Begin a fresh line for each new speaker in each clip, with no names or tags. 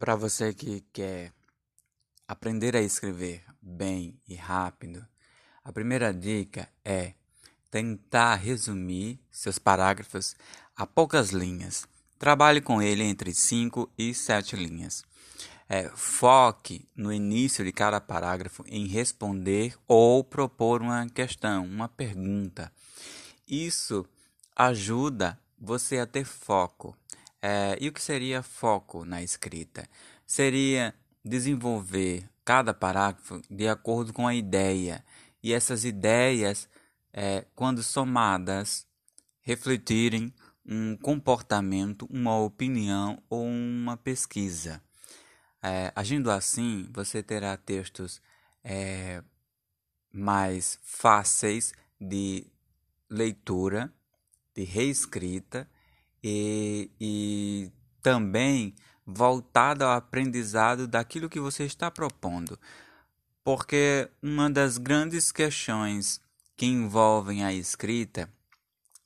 Para você que quer aprender a escrever bem e rápido, a primeira dica é tentar resumir seus parágrafos a poucas linhas. Trabalhe com ele entre 5 e 7 linhas. É, foque no início de cada parágrafo em responder ou propor uma questão, uma pergunta. Isso ajuda você a ter foco é, e o que seria foco na escrita? Seria desenvolver cada parágrafo de acordo com a ideia, e essas ideias, é, quando somadas, refletirem um comportamento, uma opinião ou uma pesquisa. É, agindo assim, você terá textos é, mais fáceis de leitura, de reescrita e, e também voltada ao aprendizado daquilo que você está propondo. Porque uma das grandes questões que envolvem a escrita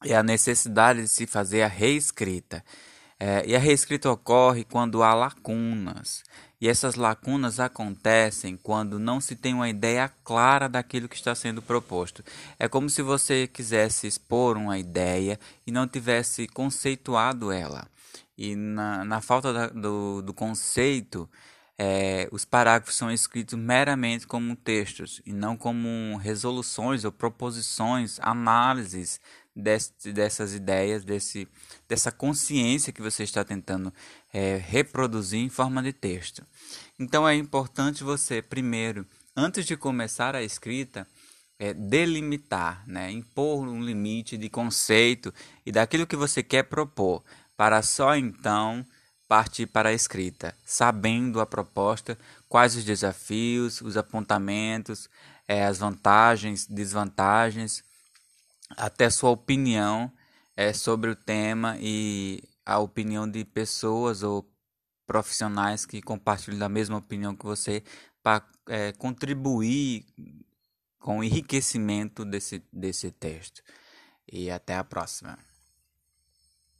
é a necessidade de se fazer a reescrita. É, e a reescrita ocorre quando há lacunas. E essas lacunas acontecem quando não se tem uma ideia clara daquilo que está sendo proposto. É como se você quisesse expor uma ideia e não tivesse conceituado ela. E na, na falta da, do, do conceito, é, os parágrafos são escritos meramente como textos e não como resoluções ou proposições, análises desse, dessas ideias, desse, dessa consciência que você está tentando é, reproduzir em forma de texto. Então é importante você, primeiro, antes de começar a escrita, é, delimitar, né, impor um limite de conceito e daquilo que você quer propor, para só então partir para a escrita, sabendo a proposta, quais os desafios, os apontamentos, é, as vantagens, desvantagens até sua opinião é, sobre o tema e a opinião de pessoas ou profissionais que compartilham da mesma opinião que você para é, contribuir com o enriquecimento desse, desse texto. E até a próxima.